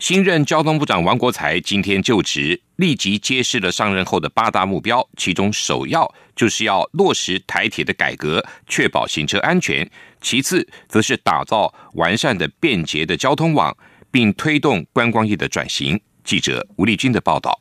新任交通部长王国才今天就职，立即揭示了上任后的八大目标，其中首要就是要落实台铁的改革，确保行车安全；其次，则是打造完善的便捷的交通网，并推动观光业的转型。记者吴丽君的报道。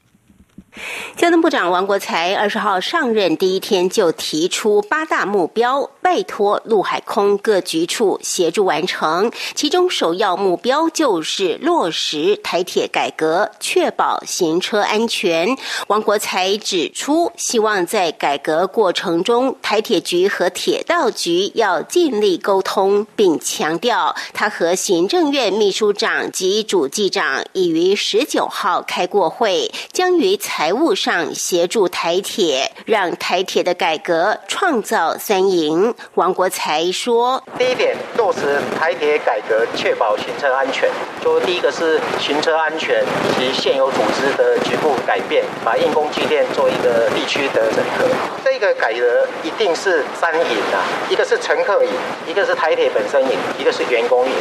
交通部长王国才二十号上任第一天就提出八大目标，拜托陆海空各局处协助完成。其中首要目标就是落实台铁改革，确保行车安全。王国才指出，希望在改革过程中，台铁局和铁道局要尽力沟通，并强调他和行政院秘书长及主计长已于十九号开过会，将于。财务上协助台铁，让台铁的改革创造三赢。王国才说：“第一点，落实台铁改革，确保行车安全。就第一个是行车安全及现有组织的局部改变，把硬工机电做一个地区的整合。这个改革一定是三赢啊，一个是乘客赢，一个是台铁本身赢，一个是员工赢。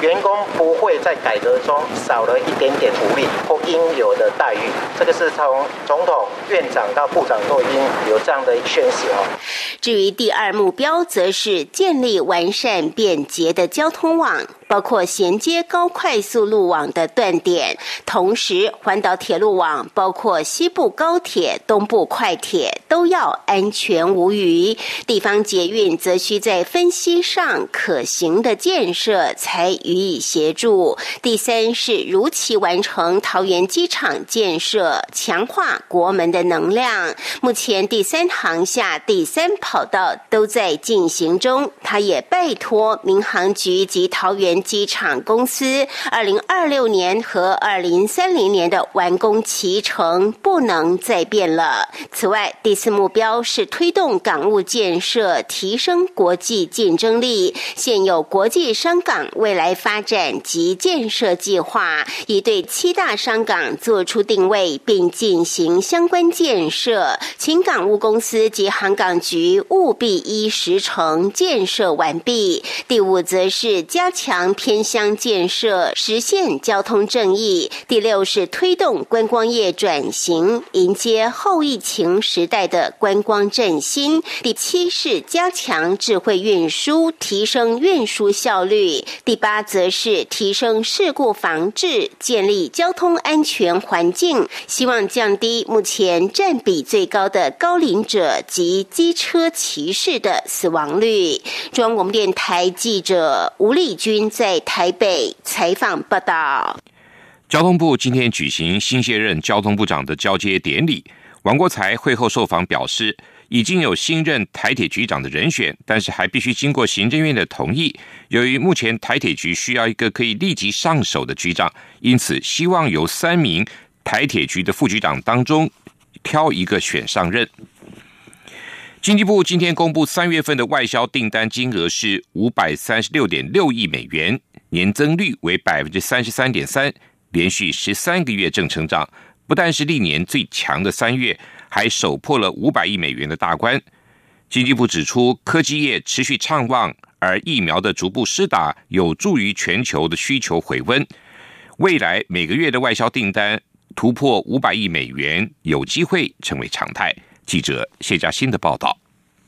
员工不会在改革中少了一点点福利或应有的待遇。这个是从。”总统、院长到部长都已经有这样的宣示哦。至于第二目标，则是建立完善便捷的交通网。包括衔接高快速路网的断点，同时环岛铁路网包括西部高铁、东部快铁都要安全无虞。地方捷运则需在分析上可行的建设才予以协助。第三是如期完成桃园机场建设，强化国门的能量。目前第三航下第三跑道都在进行中，他也拜托民航局及桃园。机场公司二零二六年和二零三零年的完工期程不能再变了。此外，第四目标是推动港务建设，提升国际竞争力。现有国际商港未来发展及建设计划，已对七大商港做出定位，并进行相关建设。请港务公司及航港局务必依时程建设完毕。第五，则是加强。偏乡建设，实现交通正义。第六是推动观光业转型，迎接后疫情时代的观光振兴。第七是加强智慧运输，提升运输效率。第八则是提升事故防治，建立交通安全环境，希望降低目前占比最高的高龄者及机车骑士的死亡率。中央广播电台记者吴丽君。在台北采访报道。交通部今天举行新卸任交通部长的交接典礼。王国才会后受访表示，已经有新任台铁局长的人选，但是还必须经过行政院的同意。由于目前台铁局需要一个可以立即上手的局长，因此希望由三名台铁局的副局长当中挑一个选上任。经济部今天公布三月份的外销订单金额是五百三十六点六亿美元，年增率为百分之三十三点三，连续十三个月正成长。不但是历年最强的三月，还首破了五百亿美元的大关。经济部指出，科技业持续畅旺，而疫苗的逐步施打有助于全球的需求回温。未来每个月的外销订单突破五百亿美元，有机会成为常态。记者谢佳欣的报道。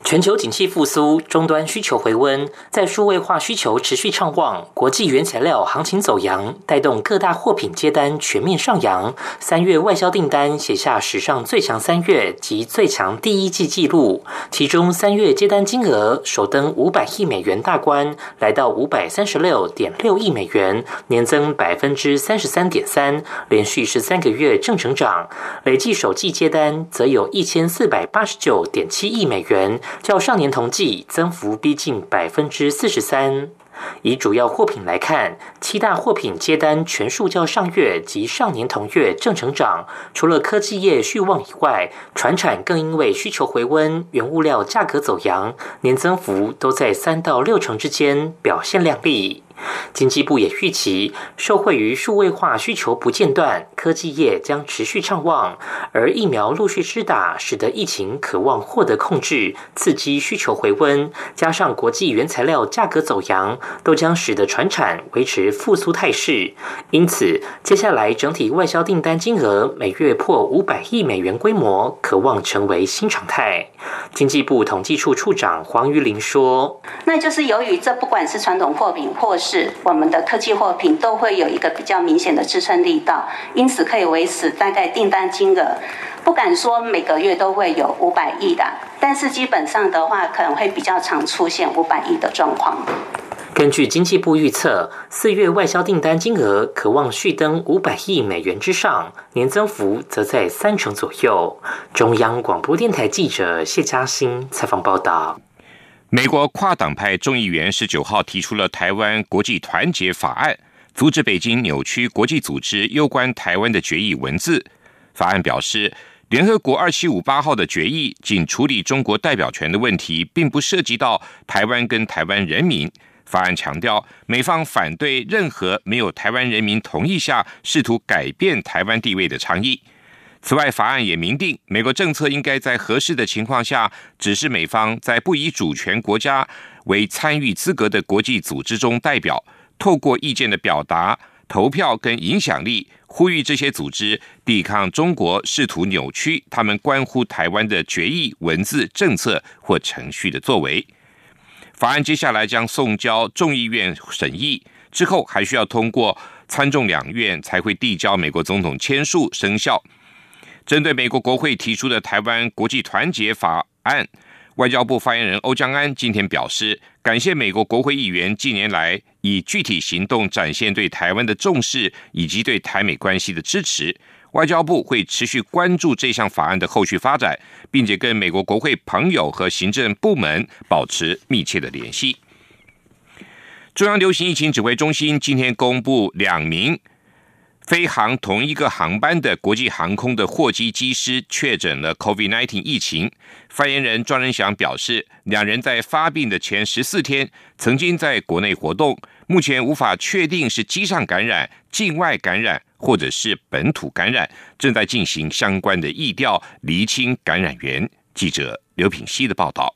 全球景气复苏，终端需求回温，在数位化需求持续畅旺，国际原材料行情走扬，带动各大货品接单全面上扬。三月外销订单写下史上最强三月及最强第一季纪录，其中三月接单金额首登五百亿美元大关，来到五百三十六点六亿美元，年增百分之三十三点三，连续十三个月正成长。累计首季接单则有一千四百八十九点七亿美元。较上年同期增幅逼近百分之四十三。以主要货品来看，七大货品接单全数较上月及上年同月正成长。除了科技业续旺以外，船产更因为需求回温、原物料价格走扬，年增幅都在三到六成之间，表现亮丽。经济部也预期，受惠于数位化需求不间断，科技业将持续畅旺，而疫苗陆续施打，使得疫情渴望获得控制，刺激需求回温，加上国际原材料价格走扬，都将使得船产维持复苏态势。因此，接下来整体外销订单金额每月破五百亿美元规模，渴望成为新常态。经济部统计处处长黄玉玲说：“那就是由于这不管是传统货品或是是我们的科技货品都会有一个比较明显的支撑力道，因此可以维持大概订单金额，不敢说每个月都会有五百亿的，但是基本上的话可能会比较常出现五百亿的状况。根据经济部预测，四月外销订单金额可望续登五百亿美元之上，年增幅则在三成左右。中央广播电台记者谢嘉欣采访报道。美国跨党派众议员十九号提出了台湾国际团结法案，阻止北京扭曲国际组织攸关台湾的决议文字。法案表示，联合国二七五八号的决议仅处理中国代表权的问题，并不涉及到台湾跟台湾人民。法案强调，美方反对任何没有台湾人民同意下试图改变台湾地位的倡议。此外，法案也明定，美国政策应该在合适的情况下，指示美方在不以主权国家为参与资格的国际组织中代表，透过意见的表达、投票跟影响力，呼吁这些组织抵抗中国试图扭曲他们关乎台湾的决议文字、政策或程序的作为。法案接下来将送交众议院审议，之后还需要通过参众两院才会递交美国总统签署生效。针对美国国会提出的台湾国际团结法案，外交部发言人欧江安今天表示，感谢美国国会议员近年来以具体行动展现对台湾的重视以及对台美关系的支持。外交部会持续关注这项法案的后续发展，并且跟美国国会朋友和行政部门保持密切的联系。中央流行疫情指挥中心今天公布两名。飞航同一个航班的国际航空的货机机师确诊了 COVID-19 疫情。发言人庄仁祥表示，两人在发病的前十四天曾经在国内活动，目前无法确定是机上感染、境外感染或者是本土感染，正在进行相关的疫调，厘清感染源。记者刘品希的报道。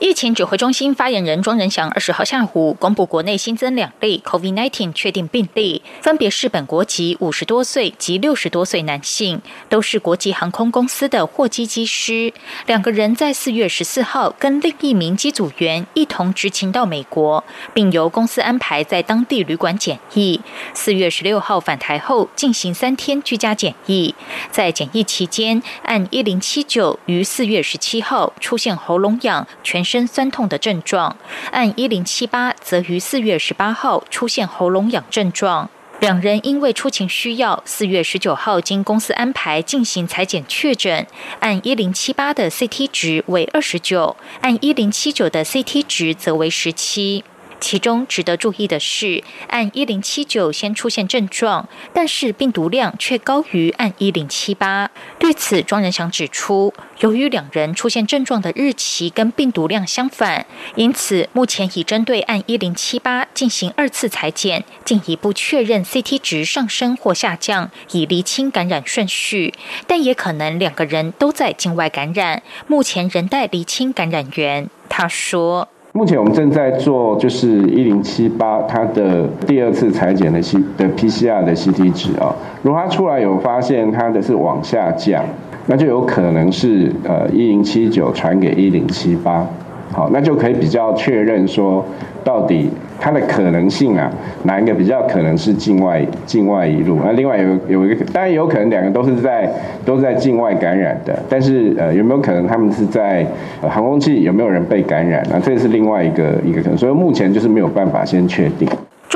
疫情指挥中心发言人庄仁祥二十号下午公布，国内新增两例 COVID-19 确定病例，分别是本国籍五十多岁及六十多岁男性，都是国际航空公司的货机机师。两个人在四月十四号跟另一名机组员一同执勤到美国，并由公司安排在当地旅馆检疫。四月十六号返台后进行三天居家检疫，在检疫期间，按一零七九于四月十七号出现喉咙痒、全。身酸痛的症状，按一零七八则于四月十八号出现喉咙痒症状。两人因为出勤需要，四月十九号经公司安排进行裁剪确诊，按一零七八的 CT 值为二十九，按一零七九的 CT 值则为十七。其中值得注意的是，按一零七九先出现症状，但是病毒量却高于按一零七八。对此，庄仁祥指出，由于两人出现症状的日期跟病毒量相反，因此目前已针对按一零七八进行二次裁剪，进一步确认 CT 值上升或下降，以厘清感染顺序。但也可能两个人都在境外感染，目前仍待厘清感染源。他说。目前我们正在做，就是一零七八它的第二次裁剪的 C 的 PCR 的 CT 值啊，如果它出来有发现它的是往下降，那就有可能是呃一零七九传给一零七八，好，那就可以比较确认说到底。它的可能性啊，哪一个比较可能是境外境外一路？那另外有有一个，当然有可能两个都是在都在境外感染的，但是呃有没有可能他们是在航空器有没有人被感染？那这是另外一个一个可能，所以目前就是没有办法先确定。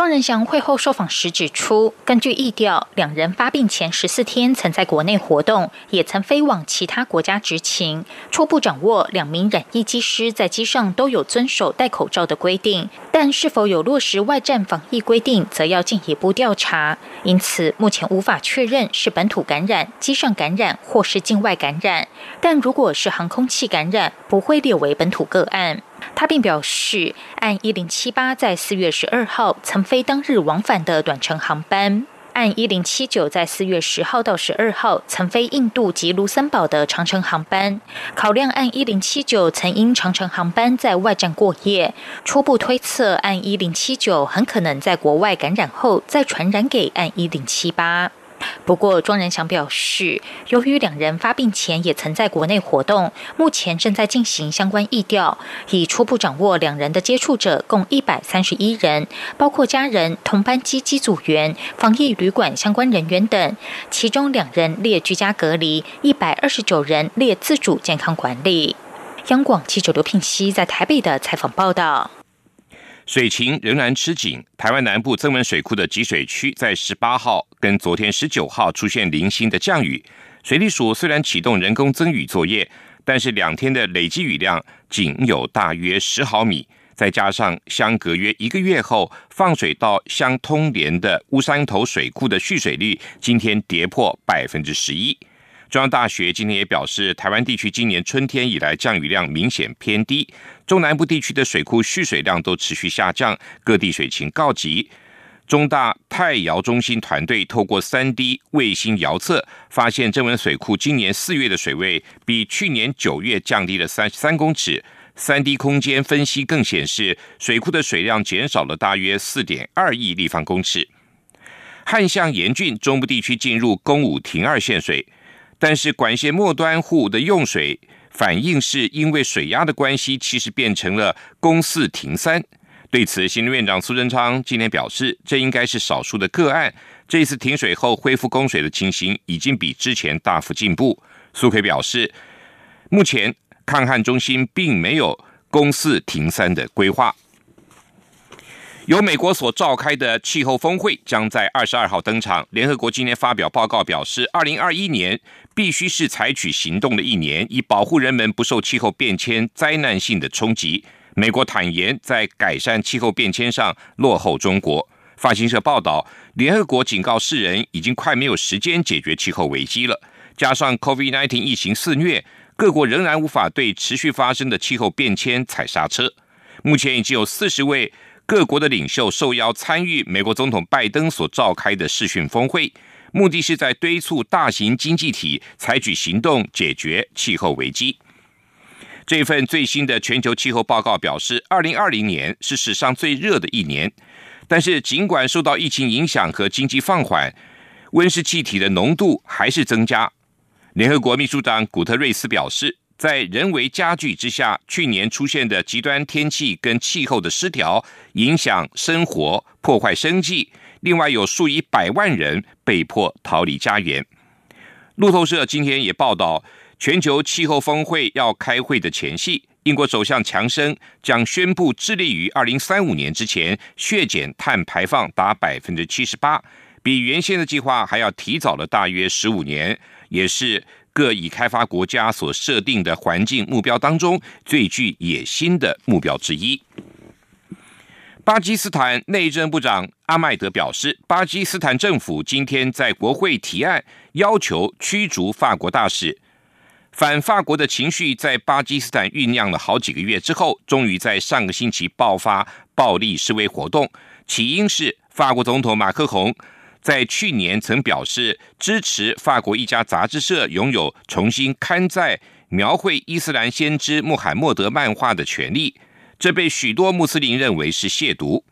庄仁祥会后受访时指出，根据意调，两人发病前十四天曾在国内活动，也曾飞往其他国家执勤。初步掌握两名染疫机师在机上都有遵守戴口罩的规定，但是否有落实外站防疫规定，则要进一步调查。因此，目前无法确认是本土感染、机上感染或是境外感染。但如果是航空器感染，不会列为本土个案。他并表示，按一零七八在四月十二号曾飞当日往返的短程航班，按一零七九在四月十号到十二号曾飞印度及卢森堡的长程航班，考量按一零七九曾因长程航班在外站过夜，初步推测按一零七九很可能在国外感染后再传染给按一零七八。不过，庄仁祥表示，由于两人发病前也曾在国内活动，目前正在进行相关疫调，已初步掌握两人的接触者共一百三十一人，包括家人、同班机机组员、防疫旅馆相关人员等，其中两人列居家隔离，一百二十九人列自主健康管理。央广记者刘聘熙在台北的采访报道。水情仍然吃紧，台湾南部增文水库的集水区在十八号跟昨天十九号出现零星的降雨。水利署虽然启动人工增雨作业，但是两天的累积雨量仅有大约十毫米，再加上相隔约一个月后放水到相通连的乌山头水库的蓄水率，今天跌破百分之十一。中央大学今天也表示，台湾地区今年春天以来降雨量明显偏低，中南部地区的水库蓄水量都持续下降，各地水情告急。中大太遥中心团队透过三 D 卫星遥测，发现正文水库今年四月的水位比去年九月降低了三三公尺。三 D 空间分析更显示，水库的水量减少了大约四点二亿立方公尺。旱象严峻，中部地区进入公武停二限水。但是管线末端户的用水反应是因为水压的关系，其实变成了供四停三。对此，行政院长苏贞昌今天表示，这应该是少数的个案。这次停水后恢复供水的情形，已经比之前大幅进步。苏奎表示，目前抗旱中心并没有供四停三的规划。由美国所召开的气候峰会将在二十二号登场。联合国今天发表报告表示，二零二一年必须是采取行动的一年，以保护人们不受气候变迁灾难性的冲击。美国坦言在改善气候变迁上落后中国。法新社报道，联合国警告世人已经快没有时间解决气候危机了。加上 COVID-19 疫情肆虐，各国仍然无法对持续发生的气候变迁踩刹车。目前已经有四十位。各国的领袖受邀参与美国总统拜登所召开的视讯峰会，目的是在敦促大型经济体采取行动解决气候危机。这份最新的全球气候报告表示，二零二零年是史上最热的一年。但是，尽管受到疫情影响和经济放缓，温室气体的浓度还是增加。联合国秘书长古特瑞斯表示。在人为加剧之下，去年出现的极端天气跟气候的失调，影响生活、破坏生计。另外，有数以百万人被迫逃离家园。路透社今天也报道，全球气候峰会要开会的前夕，英国首相强生将宣布致力于二零三五年之前削减碳排放达百分之七十八，比原先的计划还要提早了大约十五年，也是。各已开发国家所设定的环境目标当中，最具野心的目标之一。巴基斯坦内政部长阿迈德表示，巴基斯坦政府今天在国会提案，要求驱逐法国大使。反法国的情绪在巴基斯坦酝酿了好几个月之后，终于在上个星期爆发暴力示威活动。起因是法国总统马克宏。在去年曾表示支持法国一家杂志社拥有重新刊载描绘伊斯兰先知穆罕默德漫画的权利，这被许多穆斯林认为是亵渎。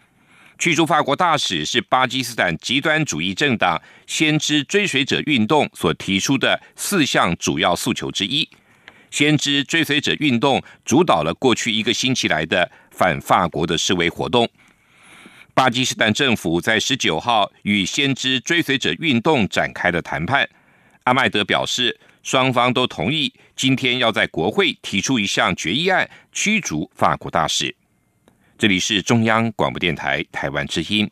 驱逐法国大使是巴基斯坦极端主义政党先知追随者运动所提出的四项主要诉求之一。先知追随者运动主导了过去一个星期来的反法国的示威活动。巴基斯坦政府在十九号与先知追随者运动展开了谈判。阿麦德表示，双方都同意今天要在国会提出一项决议案，驱逐法国大使。这里是中央广播电台台湾之音。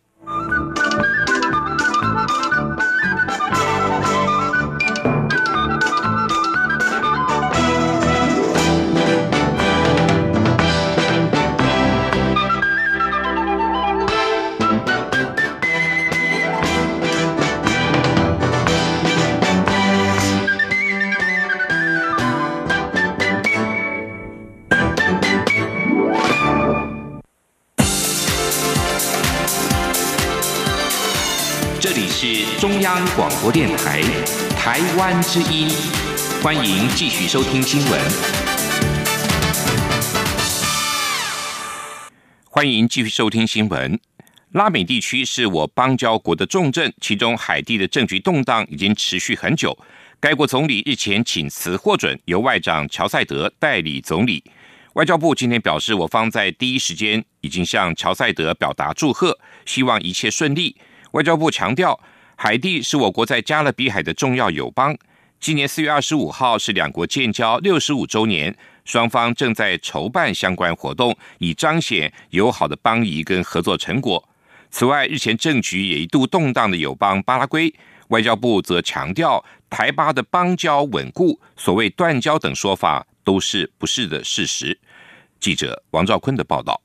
是中央广播电台台湾之音，欢迎继续收听新闻。欢迎继续收听新闻。拉美地区是我邦交国的重镇，其中海地的政局动荡已经持续很久。该国总理日前请辞获准，由外长乔赛德代理总理。外交部今天表示，我方在第一时间已经向乔赛德表达祝贺，希望一切顺利。外交部强调，海地是我国在加勒比海的重要友邦。今年四月二十五号是两国建交六十五周年，双方正在筹办相关活动，以彰显友好的邦谊跟合作成果。此外，日前政局也一度动荡的友邦巴拉圭，外交部则强调，台巴的邦交稳固，所谓断交等说法。都是不是的事实。记者王兆坤的报道。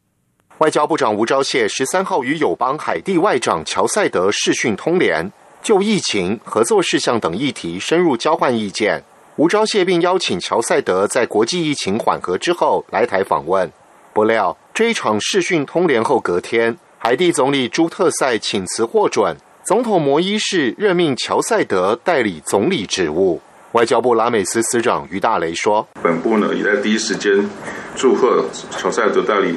外交部长吴钊燮十三号与友邦海地外长乔塞德视讯通联，就疫情、合作事项等议题深入交换意见。吴钊燮并邀请乔塞德在国际疫情缓和之后来台访问。不料这一场视讯通联后隔天，海地总理朱特塞请辞获准，总统摩伊士任命乔塞德代理总理职务。外交部拉美司司长于大雷说：“本部呢也在第一时间祝贺乔塞德代理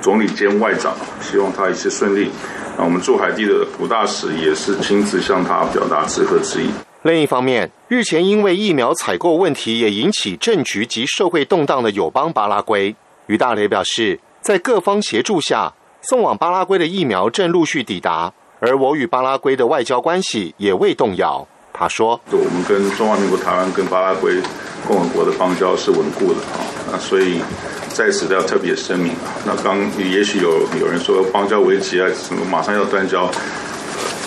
总理兼外长，希望他一切顺利。那我们驻海地的古大使也是亲自向他表达致贺之意。另一方面，日前因为疫苗采购问题也引起政局及社会动荡的友邦巴拉圭，于大雷表示，在各方协助下，送往巴拉圭的疫苗正陆续抵达，而我与巴拉圭的外交关系也未动摇。”他说：“我们跟中华民国台湾跟巴拉圭共和国的邦交是稳固的啊，那所以在此要特别声明啊。那刚也许有有人说邦交危机啊，什么马上要断交，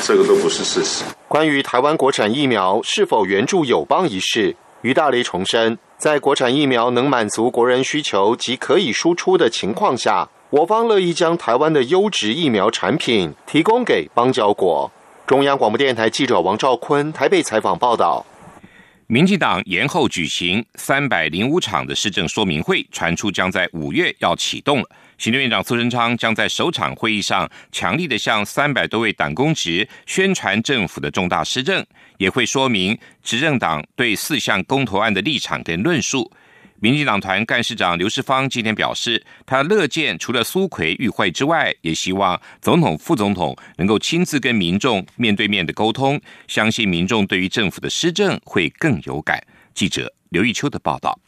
这个都不是事实。关于台湾国产疫苗是否援助友邦一事，于大雷重申，在国产疫苗能满足国人需求及可以输出的情况下，我方乐意将台湾的优质疫苗产品提供给邦交国。”中央广播电台记者王兆坤台北采访报道：民进党延后举行三百零五场的施政说明会，传出将在五月要启动了。行政院长苏贞昌将在首场会议上强力的向三百多位党公职宣传政府的重大施政，也会说明执政党对四项公投案的立场跟论述。民进党团干事长刘世芳今天表示，他乐见除了苏奎与会之外，也希望总统、副总统能够亲自跟民众面对面的沟通，相信民众对于政府的施政会更有感。记者刘玉秋的报道。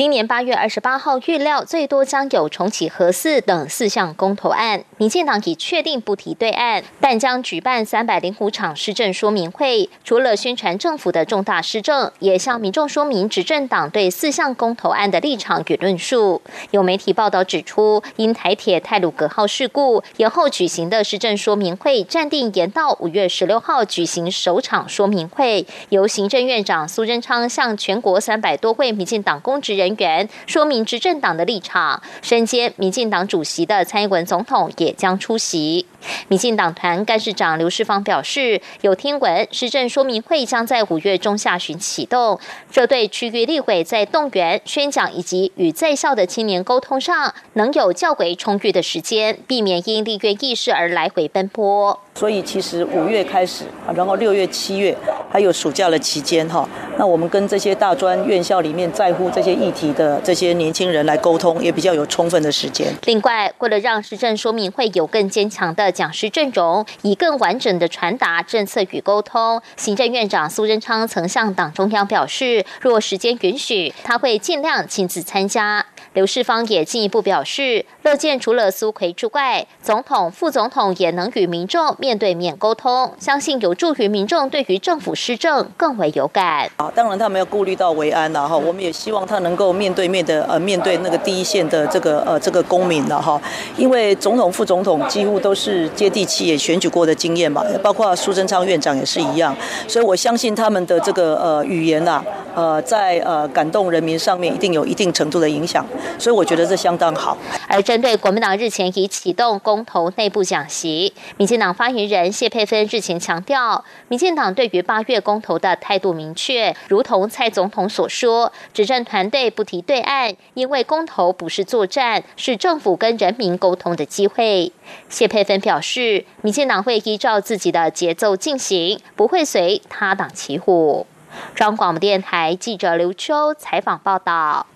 今年八月二十八号，预料最多将有重启核四等四项公投案。民进党已确定不提对案，但将举办三百零五场施政说明会。除了宣传政府的重大施政，也向民众说明执政党对四项公投案的立场与论述。有媒体报道指出，因台铁泰鲁格号事故延后举行的施政说明会，暂定延到五月十六号举行首场说明会，由行政院长苏贞昌向全国三百多位民进党公职。人员说明执政党的立场，身兼民进党主席的蔡英文总统也将出席。民进党团干事长刘世芳表示，有听闻施政说明会将在五月中下旬启动，这对区域立委在动员、宣讲以及与在校的青年沟通上，能有较为充裕的时间，避免因立院议事而来回奔波。所以其实五月开始，然后六月、七月还有暑假的期间哈，那我们跟这些大专院校里面在乎这些议题的这些年轻人来沟通，也比较有充分的时间。另外，为了让施政说明会有更坚强的讲师阵容，以更完整的传达政策与沟通，行政院长苏贞昌曾向党中央表示，若时间允许，他会尽量亲自参加。刘世芳也进一步表示，乐见除了苏奎之外，总统、副总统也能与民众面对面沟通，相信有助于民众对于政府施政更为有感。啊，当然他没有顾虑到维安了哈，我们也希望他能够面对面的呃面对那个第一线的这个呃这个公民了哈，因为总统、副总统几乎都是接地气也选举过的经验嘛，包括苏贞昌院长也是一样，所以我相信他们的这个呃语言呐，呃在呃感动人民上面一定有一定程度的影响。所以我觉得这相当好。而针对国民党日前已启动公投内部讲习，民进党发言人谢佩芬日前强调，民进党对于八月公投的态度明确，如同蔡总统所说，执政团队不提对岸，因为公投不是作战，是政府跟人民沟通的机会。谢佩芬表示，民进党会依照自己的节奏进行，不会随他党起火。中广播电台记者刘秋采访报道。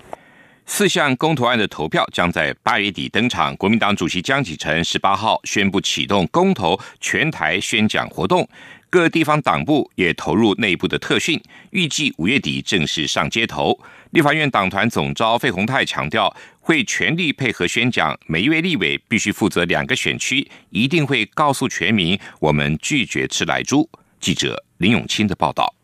四项公投案的投票将在八月底登场。国民党主席江启臣十八号宣布启动公投全台宣讲活动，各地方党部也投入内部的特训，预计五月底正式上街头。立法院党团总召费鸿泰强调，会全力配合宣讲，每一位立委必须负责两个选区，一定会告诉全民，我们拒绝吃来猪。记者林永清的报道。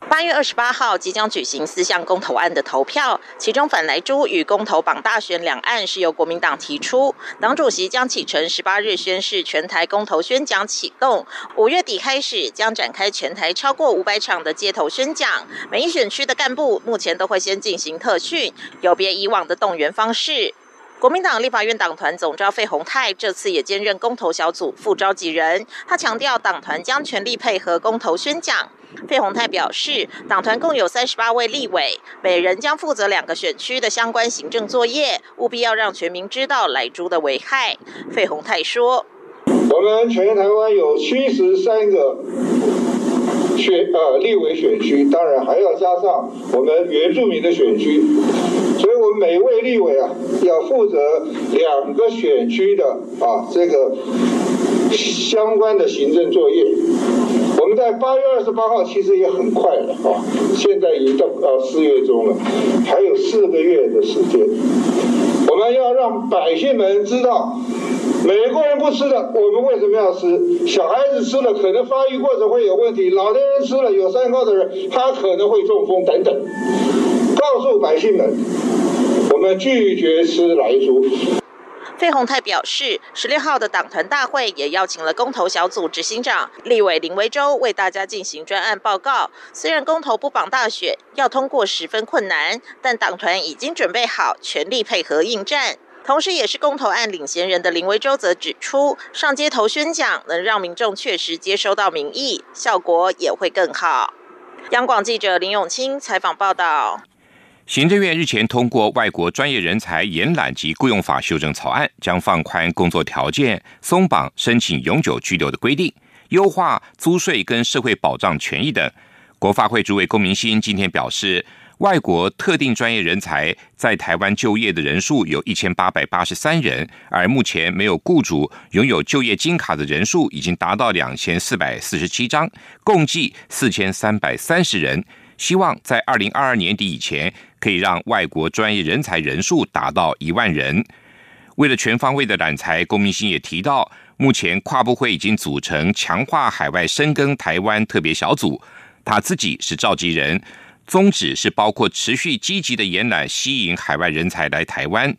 八月二十八号即将举行四项公投案的投票，其中反来珠与公投榜大选两案是由国民党提出。党主席江启臣十八日宣誓全台公投宣讲启动，五月底开始将展开全台超过五百场的街头宣讲。每一选区的干部目前都会先进行特训，有别以往的动员方式。国民党立法院党团总召费鸿泰这次也兼任公投小组副召集人，他强调党团将全力配合公投宣讲。费鸿泰表示，党团共有三十八位立委，每人将负责两个选区的相关行政作业，务必要让全民知道来猪的危害。费鸿泰说：“我们全台湾有七十三个选呃立委选区，当然还要加上我们原住民的选区，所以我们每一位立委啊，要负责两个选区的啊这个相关的行政作业。”我们在八月二十八号其实也很快了啊，现在已经到呃四月中了，还有四个月的时间。我们要让百姓们知道，美国人不吃的，我们为什么要吃？小孩子吃了可能发育过程会有问题，老年人吃了有三高的人，他可能会中风等等。告诉百姓们，们拒绝吃来猪。费鸿泰表示，十六号的党团大会也邀请了公投小组执行长立委林维洲为大家进行专案报告。虽然公投不绑大选要通过十分困难，但党团已经准备好全力配合应战。同时，也是公投案领衔人的林维洲则指出，上街头宣讲能让民众确实接收到民意，效果也会更好。央广记者林永清采访报道。行政院日前通过外国专业人才延揽及雇佣法修正草案，将放宽工作条件、松绑申请永久居留的规定、优化租税跟社会保障权益等。国发会主委龚明鑫今天表示，外国特定专业人才在台湾就业的人数有一千八百八十三人，而目前没有雇主拥有就业金卡的人数已经达到两千四百四十七张，共计四千三百三十人。希望在二零二二年底以前，可以让外国专业人才人数达到一万人。为了全方位的揽才，龚明鑫也提到，目前跨部会已经组成强化海外深耕台湾特别小组，他自己是召集人，宗旨是包括持续积极的延揽、吸引海外人才来台湾，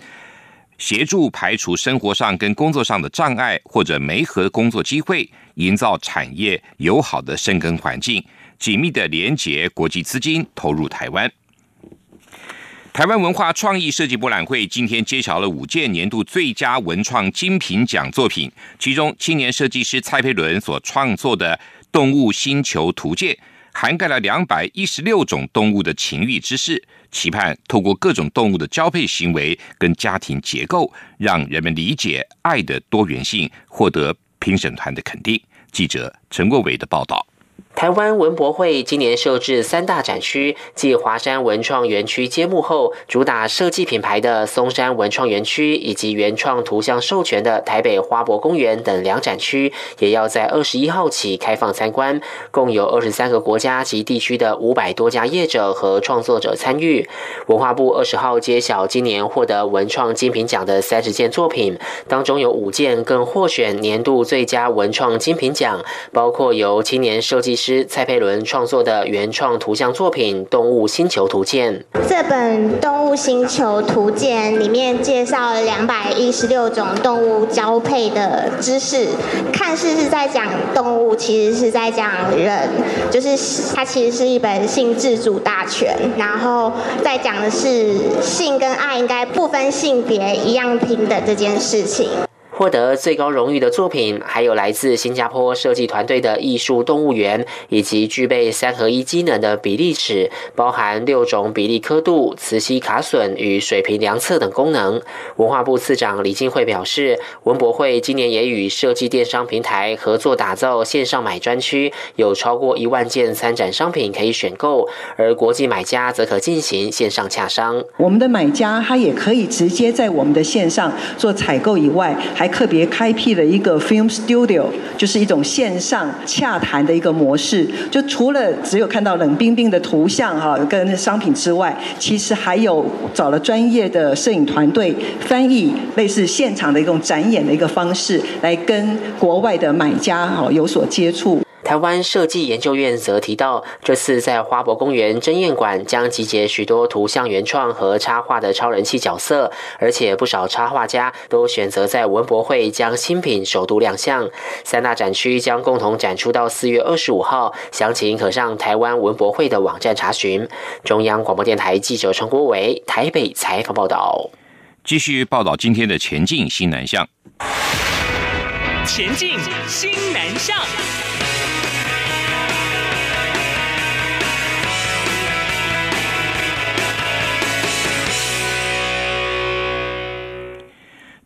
协助排除生活上跟工作上的障碍或者没合工作机会，营造产业友好的深耕环境。紧密的连结国际资金投入台湾。台湾文化创意设计博览会今天揭晓了五件年度最佳文创精品奖作品，其中青年设计师蔡佩伦所创作的《动物星球图鉴》，涵盖了两百一十六种动物的情欲知识，期盼透过各种动物的交配行为跟家庭结构，让人们理解爱的多元性，获得评审团的肯定。记者陈国伟的报道。台湾文博会今年设置三大展区，继华山文创园区揭幕后，主打设计品牌的松山文创园区以及原创图像授权的台北花博公园等两展区，也要在二十一号起开放参观。共有二十三个国家及地区的五百多家业者和创作者参与。文化部二十号揭晓今年获得文创精品奖的三十件作品，当中有五件更获选年度最佳文创精品奖，包括由青年设计。师蔡佩伦创作的原创图像作品《动物星球图鉴》。这本《动物星球图鉴》里面介绍了两百一十六种动物交配的知识，看似是在讲动物，其实是在讲人，就是它其实是一本性自主大全，然后在讲的是性跟爱应该不分性别，一样平等这件事情。获得最高荣誉的作品还有来自新加坡设计团队的艺术动物园，以及具备三合一机能的比例尺，包含六种比例刻度、磁吸卡损与水平量测等功能。文化部次长李进惠表示，文博会今年也与设计电商平台合作打造线上买专区，有超过一万件参展商品可以选购，而国际买家则可进行线上洽商。我们的买家他也可以直接在我们的线上做采购以外，还特别开辟了一个 Film Studio，就是一种线上洽谈的一个模式。就除了只有看到冷冰冰的图像哈跟商品之外，其实还有找了专业的摄影团队翻译，类似现场的一种展演的一个方式，来跟国外的买家哈有所接触。台湾设计研究院则提到，这次在花博公园珍宴馆将集结许多图像原创和插画的超人气角色，而且不少插画家都选择在文博会将新品首度亮相。三大展区将共同展出到四月二十五号，详情可上台湾文博会的网站查询。中央广播电台记者陈国伟台北采访报道。继续报道今天的前进新南向。前进新南向。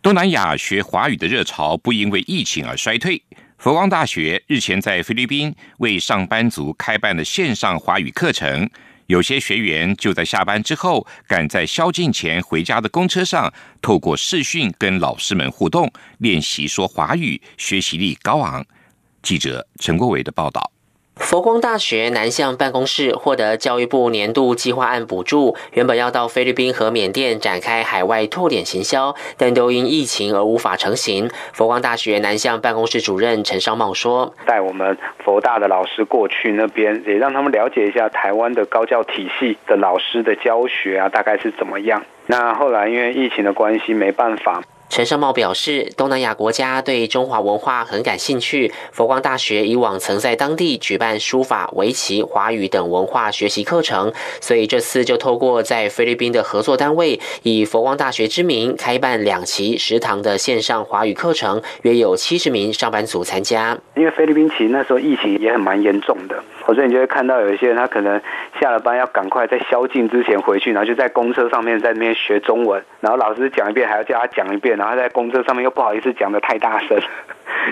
东南亚学华语的热潮不因为疫情而衰退。佛光大学日前在菲律宾为上班族开办了线上华语课程，有些学员就在下班之后，赶在宵禁前回家的公车上，透过视讯跟老师们互动，练习说华语，学习力高昂。记者陈国伟的报道。佛光大学南向办公室获得教育部年度计划案补助，原本要到菲律宾和缅甸展开海外拓点行销，但都因疫情而无法成行。佛光大学南向办公室主任陈尚茂说：“带我们佛大的老师过去那边，也让他们了解一下台湾的高教体系的老师的教学啊，大概是怎么样。那后来因为疫情的关系，没办法。”陈尚茂表示，东南亚国家对中华文化很感兴趣。佛光大学以往曾在当地举办书法、围棋、华语等文化学习课程，所以这次就透过在菲律宾的合作单位，以佛光大学之名开办两期十堂的线上华语课程，约有七十名上班族参加。因为菲律宾其实那时候疫情也很蛮严重的，所以你就会看到有一些人他可能下了班要赶快在宵禁之前回去，然后就在公车上面在那边学中文，然后老师讲一遍还要叫他讲一遍。然后在公车上面又不好意思讲的太大声，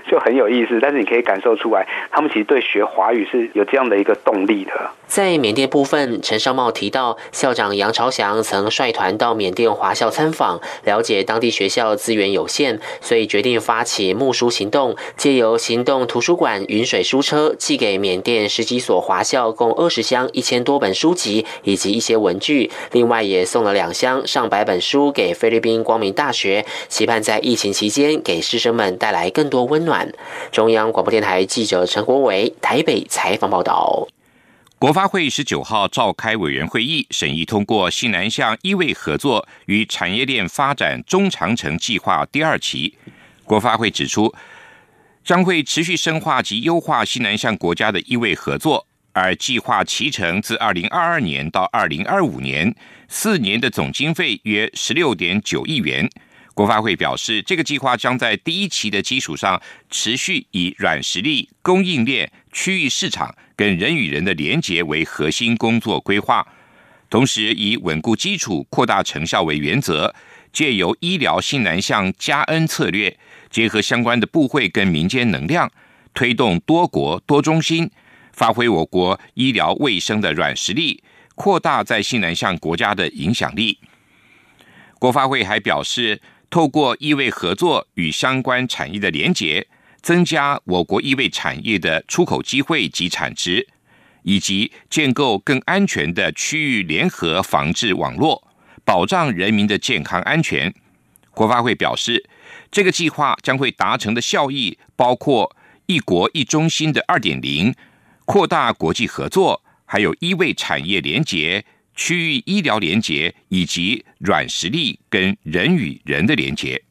就很有意思。但是你可以感受出来，他们其实对学华语是有这样的一个动力的。在缅甸部分，陈尚茂提到，校长杨朝祥曾率团到缅甸华校参访，了解当地学校资源有限，所以决定发起募书行动，借由行动图书馆云水书车寄给缅甸十几所华校共二十箱一千多本书籍以及一些文具，另外也送了两箱上百本书给菲律宾光明大学，期盼在疫情期间给师生们带来更多温暖。中央广播电台记者陈国伟台北采访报道。国发会十九号召开委员会议，审议通过西南向一位合作与产业链发展中长程计划第二期。国发会指出，将会持续深化及优化西南向国家的一位合作，而计划期程自二零二二年到二零二五年，四年的总经费约十六点九亿元。国发会表示，这个计划将在第一期的基础上，持续以软实力、供应链、区域市场跟人与人的连结为核心工作规划，同时以稳固基础、扩大成效为原则，借由医疗新南向加 N 策略，结合相关的部会跟民间能量，推动多国多中心，发挥我国医疗卫生的软实力，扩大在新南向国家的影响力。国发会还表示。透过意味合作与相关产业的连结，增加我国医卫产业的出口机会及产值，以及建构更安全的区域联合防治网络，保障人民的健康安全。国发会表示，这个计划将会达成的效益包括“一国一中心”的二点零，扩大国际合作，还有医卫产业连结。区域医疗连接以及软实力跟人与人的连接。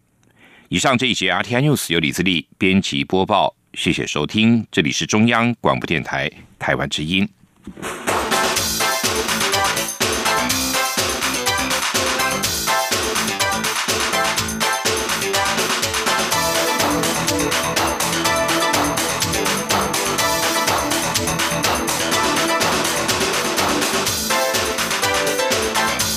以上这一节 R T I News 由李自力编辑播报，谢谢收听，这里是中央广播电台台湾之音。